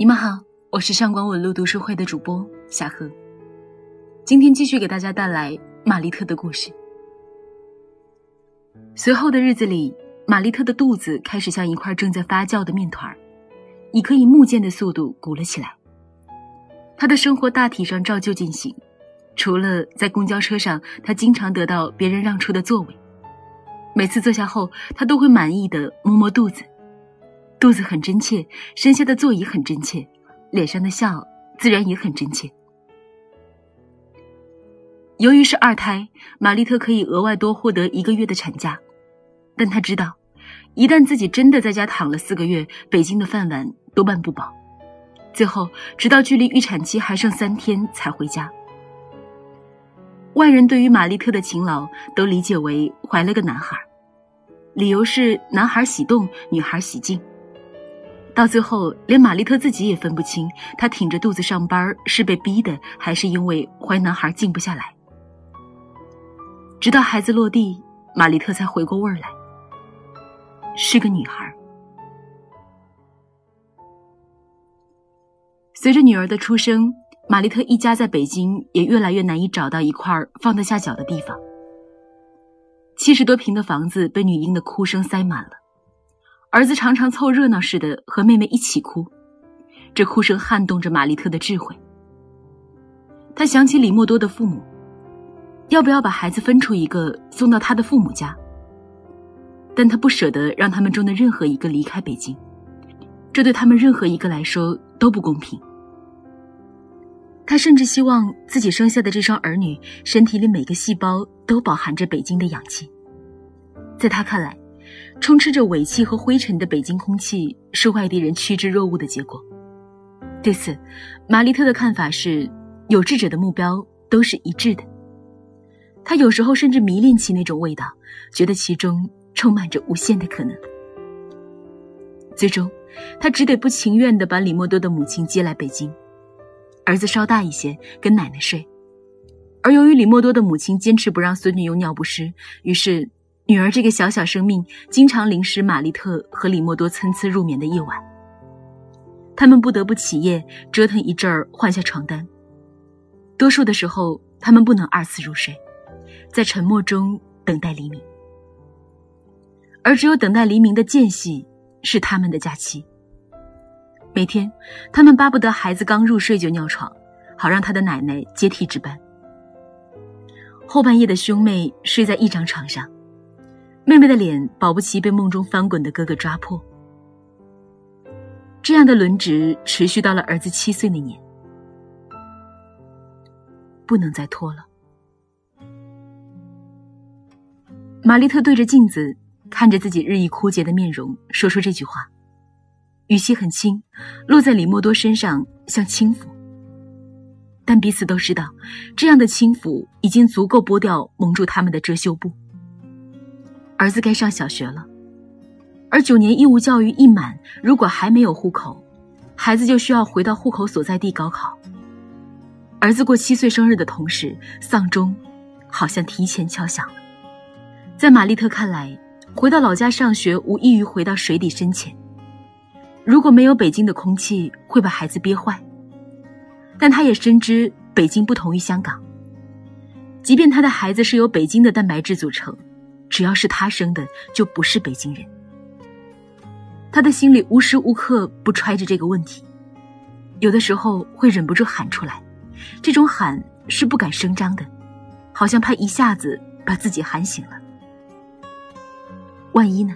你们好，我是上官文路读书会的主播夏荷，今天继续给大家带来玛丽特的故事。随后的日子里，玛丽特的肚子开始像一块正在发酵的面团以可以目见的速度鼓了起来。她的生活大体上照旧进行，除了在公交车上，她经常得到别人让出的座位。每次坐下后，她都会满意的摸摸肚子。肚子很真切，身下的座椅很真切，脸上的笑自然也很真切。由于是二胎，玛丽特可以额外多获得一个月的产假，但她知道，一旦自己真的在家躺了四个月，北京的饭碗多半不保。最后，直到距离预产期还剩三天才回家。外人对于玛丽特的勤劳都理解为怀了个男孩，理由是男孩喜动，女孩喜静。到最后，连玛丽特自己也分不清，她挺着肚子上班是被逼的，还是因为怀男孩静不下来。直到孩子落地，玛丽特才回过味儿来，是个女孩。随着女儿的出生，玛丽特一家在北京也越来越难以找到一块放得下脚的地方。七十多平的房子被女婴的哭声塞满了。儿子常常凑热闹似的和妹妹一起哭，这哭声撼动着玛丽特的智慧。他想起李默多的父母，要不要把孩子分出一个送到他的父母家？但他不舍得让他们中的任何一个离开北京，这对他们任何一个来说都不公平。他甚至希望自己生下的这双儿女身体里每个细胞都饱含着北京的氧气，在他看来。充斥着尾气和灰尘的北京空气是外地人趋之若鹜的结果。对此，玛丽特的看法是：有志者的目标都是一致的。他有时候甚至迷恋起那种味道，觉得其中充满着无限的可能。最终，他只得不情愿地把李莫多的母亲接来北京。儿子稍大一些，跟奶奶睡。而由于李莫多的母亲坚持不让孙女用尿不湿，于是。女儿这个小小生命，经常淋湿玛丽特和李莫多参差入眠的夜晚。他们不得不起夜折腾一阵儿，换下床单。多数的时候，他们不能二次入睡，在沉默中等待黎明。而只有等待黎明的间隙，是他们的假期。每天，他们巴不得孩子刚入睡就尿床，好让他的奶奶接替值班。后半夜的兄妹睡在一张床上。妹妹的脸保不齐被梦中翻滚的哥哥抓破。这样的轮值持续到了儿子七岁那年，不能再拖了。玛丽特对着镜子看着自己日益枯竭的面容，说出这句话，语气很轻，落在李默多身上像轻抚。但彼此都知道，这样的轻抚已经足够剥掉蒙住他们的遮羞布。儿子该上小学了，而九年义务教育一满，如果还没有户口，孩子就需要回到户口所在地高考。儿子过七岁生日的同时，丧钟好像提前敲响了。在玛丽特看来，回到老家上学无异于回到水底深浅。如果没有北京的空气，会把孩子憋坏。但他也深知北京不同于香港，即便他的孩子是由北京的蛋白质组成。只要是他生的，就不是北京人。他的心里无时无刻不揣着这个问题，有的时候会忍不住喊出来。这种喊是不敢声张的，好像怕一下子把自己喊醒了。万一呢？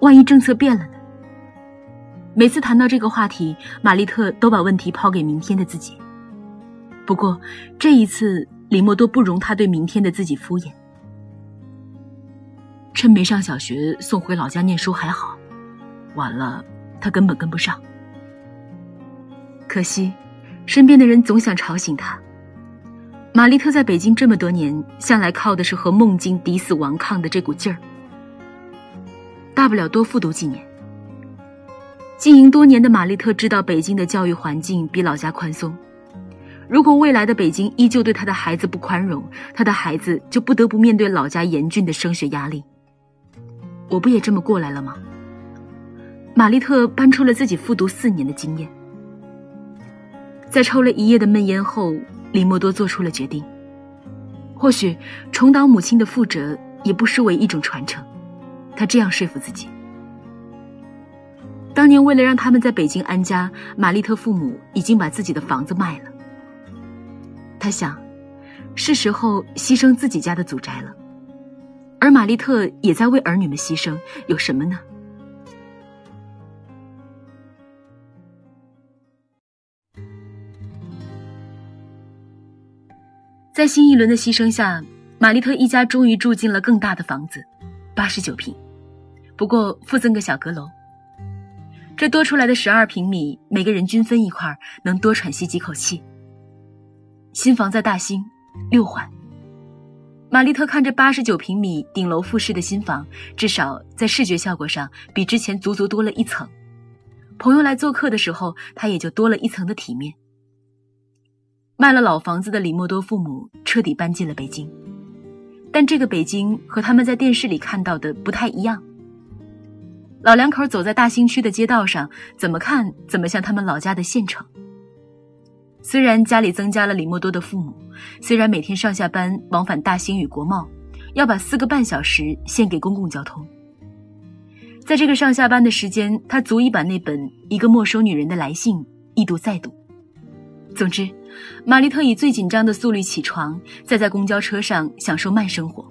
万一政策变了呢？每次谈到这个话题，玛丽特都把问题抛给明天的自己。不过这一次，李默多不容他对明天的自己敷衍。趁没上小学，送回老家念书还好；晚了，他根本跟不上。可惜，身边的人总想吵醒他。玛丽特在北京这么多年，向来靠的是和梦境抵死顽抗的这股劲儿。大不了多复读几年。经营多年的玛丽特知道，北京的教育环境比老家宽松。如果未来的北京依旧对他的孩子不宽容，他的孩子就不得不面对老家严峻的升学压力。我不也这么过来了吗？玛丽特搬出了自己复读四年的经验，在抽了一夜的闷烟后，李莫多做出了决定。或许重蹈母亲的覆辙，也不失为一种传承。他这样说服自己。当年为了让他们在北京安家，玛丽特父母已经把自己的房子卖了。他想，是时候牺牲自己家的祖宅了。而玛丽特也在为儿女们牺牲，有什么呢？在新一轮的牺牲下，玛丽特一家终于住进了更大的房子，八十九平，不过附赠个小阁楼。这多出来的十二平米，每个人均分一块，能多喘息几口气。新房在大兴，六环。玛丽特看着八十九平米顶楼复式的新房，至少在视觉效果上比之前足足多了一层。朋友来做客的时候，他也就多了一层的体面。卖了老房子的李默多父母彻底搬进了北京，但这个北京和他们在电视里看到的不太一样。老两口走在大兴区的街道上，怎么看怎么像他们老家的县城。虽然家里增加了李默多的父母，虽然每天上下班往返大兴与国贸，要把四个半小时献给公共交通，在这个上下班的时间，他足以把那本《一个没收女人的来信》一读再读。总之，玛丽特以最紧张的速率起床，再在公交车上享受慢生活，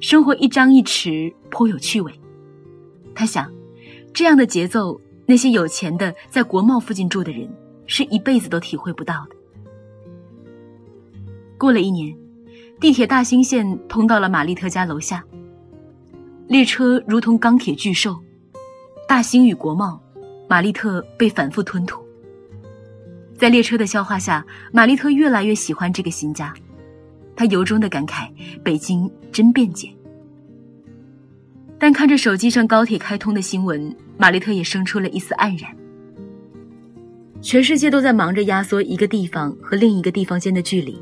生活一张一弛，颇有趣味。他想，这样的节奏，那些有钱的在国贸附近住的人是一辈子都体会不到的。过了一年，地铁大兴线通到了玛丽特家楼下。列车如同钢铁巨兽，大兴与国贸，玛丽特被反复吞吐。在列车的消化下，玛丽特越来越喜欢这个新家，她由衷的感慨：北京真便捷。但看着手机上高铁开通的新闻，玛丽特也生出了一丝黯然。全世界都在忙着压缩一个地方和另一个地方间的距离，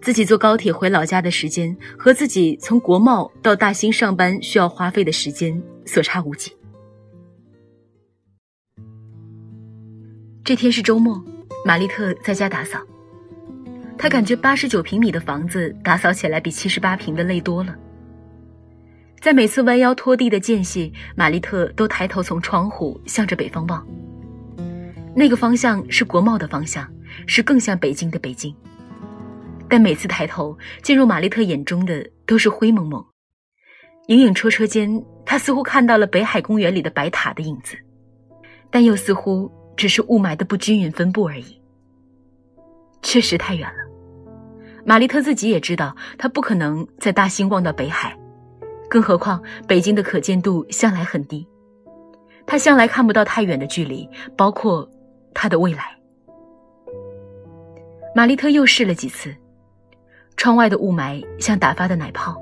自己坐高铁回老家的时间和自己从国贸到大兴上班需要花费的时间所差无几。这天是周末，玛丽特在家打扫，她感觉八十九平米的房子打扫起来比七十八平的累多了。在每次弯腰拖地的间隙，玛丽特都抬头从窗户向着北方望。那个方向是国贸的方向，是更像北京的北京。但每次抬头，进入玛丽特眼中的都是灰蒙蒙、影影绰绰间，她似乎看到了北海公园里的白塔的影子，但又似乎只是雾霾的不均匀分布而已。确实太远了，玛丽特自己也知道，她不可能在大兴望到北海。更何况，北京的可见度向来很低，他向来看不到太远的距离，包括他的未来。玛丽特又试了几次，窗外的雾霾像打发的奶泡，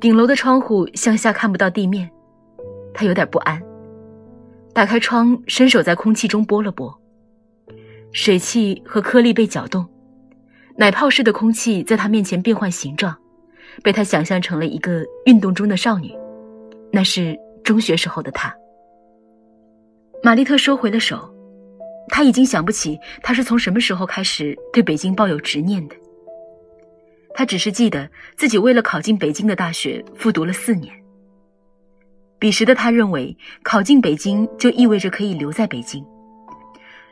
顶楼的窗户向下看不到地面，他有点不安。打开窗，伸手在空气中拨了拨，水汽和颗粒被搅动，奶泡似的空气在他面前变换形状。被他想象成了一个运动中的少女，那是中学时候的她。玛丽特收回了手，他已经想不起他是从什么时候开始对北京抱有执念的。他只是记得自己为了考进北京的大学复读了四年。彼时的他认为，考进北京就意味着可以留在北京，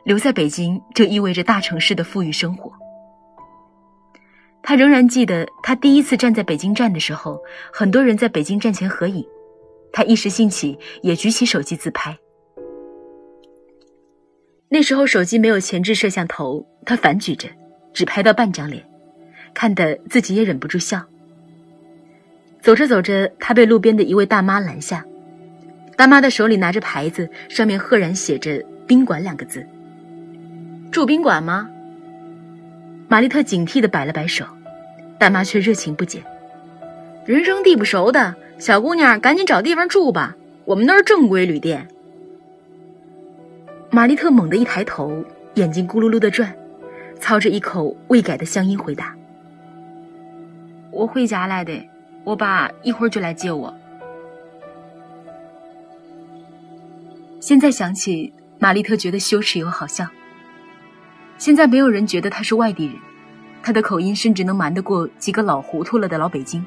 留在北京就意味着大城市的富裕生活。他仍然记得，他第一次站在北京站的时候，很多人在北京站前合影，他一时兴起也举起手机自拍。那时候手机没有前置摄像头，他反举着，只拍到半张脸，看得自己也忍不住笑。走着走着，他被路边的一位大妈拦下，大妈的手里拿着牌子，上面赫然写着“宾馆”两个字。住宾馆吗？玛丽特警惕的摆了摆手。大妈却热情不减：“人生地不熟的小姑娘，赶紧找地方住吧，我们那儿正规旅店。”玛丽特猛地一抬头，眼睛咕噜噜的转，操着一口未改的乡音回答：“我回家来的，我爸一会儿就来接我。”现在想起，玛丽特觉得羞耻又好笑。现在没有人觉得他是外地人，他的口音甚至能瞒得过几个老糊涂了的老北京。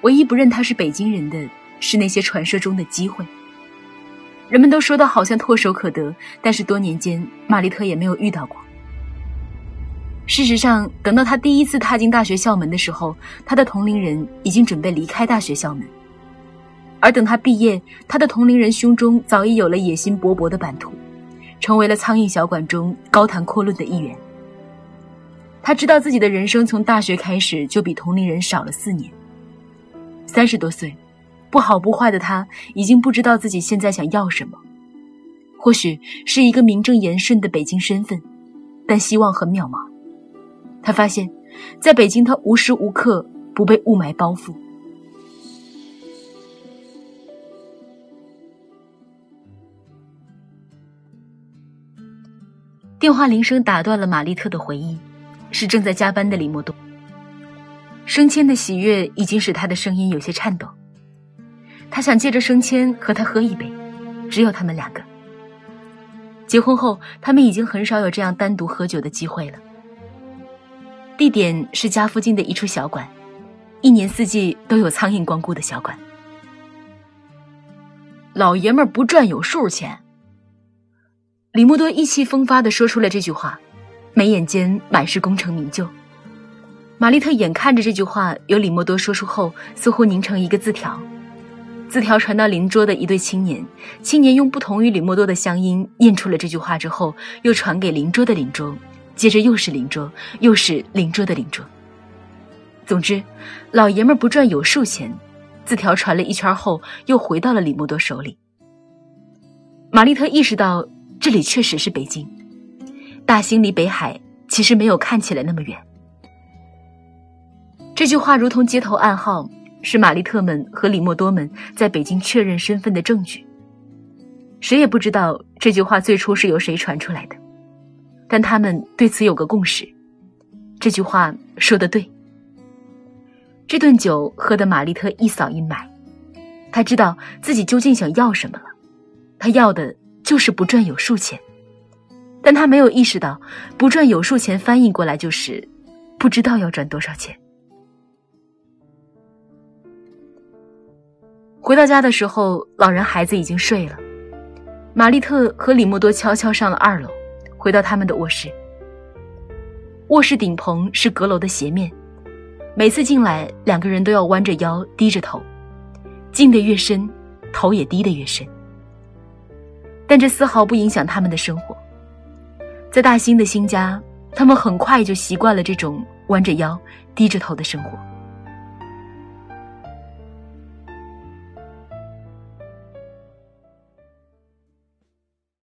唯一不认他是北京人的是那些传说中的机会。人们都说的好像唾手可得，但是多年间玛丽特也没有遇到过。事实上，等到他第一次踏进大学校门的时候，他的同龄人已经准备离开大学校门。而等他毕业，他的同龄人胸中早已有了野心勃勃的版图，成为了苍蝇小馆中高谈阔论的一员。他知道自己的人生从大学开始就比同龄人少了四年。三十多岁，不好不坏的他已经不知道自己现在想要什么，或许是一个名正言顺的北京身份，但希望很渺茫。他发现，在北京，他无时无刻不被雾霾包覆。电话铃声打断了玛丽特的回忆，是正在加班的李莫东。升迁的喜悦已经使他的声音有些颤抖。他想借着升迁和他喝一杯，只有他们两个。结婚后，他们已经很少有这样单独喝酒的机会了。地点是家附近的一处小馆，一年四季都有苍蝇光顾的小馆。老爷们儿不赚有数钱。李默多意气风发地说出了这句话，眉眼间满是功成名就。玛丽特眼看着这句话由李莫多说出后，似乎凝成一个字条。字条传到邻桌的一对青年，青年用不同于李默多的乡音念出了这句话之后，又传给邻桌的邻桌，接着又是邻桌，又是邻桌的邻桌。总之，老爷们不赚有数钱。字条传了一圈后，又回到了李默多手里。玛丽特意识到。这里确实是北京，大兴离北海其实没有看起来那么远。这句话如同街头暗号，是玛丽特们和李莫多们在北京确认身份的证据。谁也不知道这句话最初是由谁传出来的，但他们对此有个共识：这句话说的对。这顿酒喝得玛丽特一扫阴霾，他知道自己究竟想要什么了，他要的。就是不赚有数钱，但他没有意识到，不赚有数钱翻译过来就是不知道要赚多少钱。回到家的时候，老人孩子已经睡了。玛丽特和李莫多悄悄上了二楼，回到他们的卧室。卧室顶棚是阁楼的斜面，每次进来，两个人都要弯着腰，低着头，进得越深，头也低得越深。但这丝毫不影响他们的生活。在大兴的新家，他们很快就习惯了这种弯着腰、低着头的生活。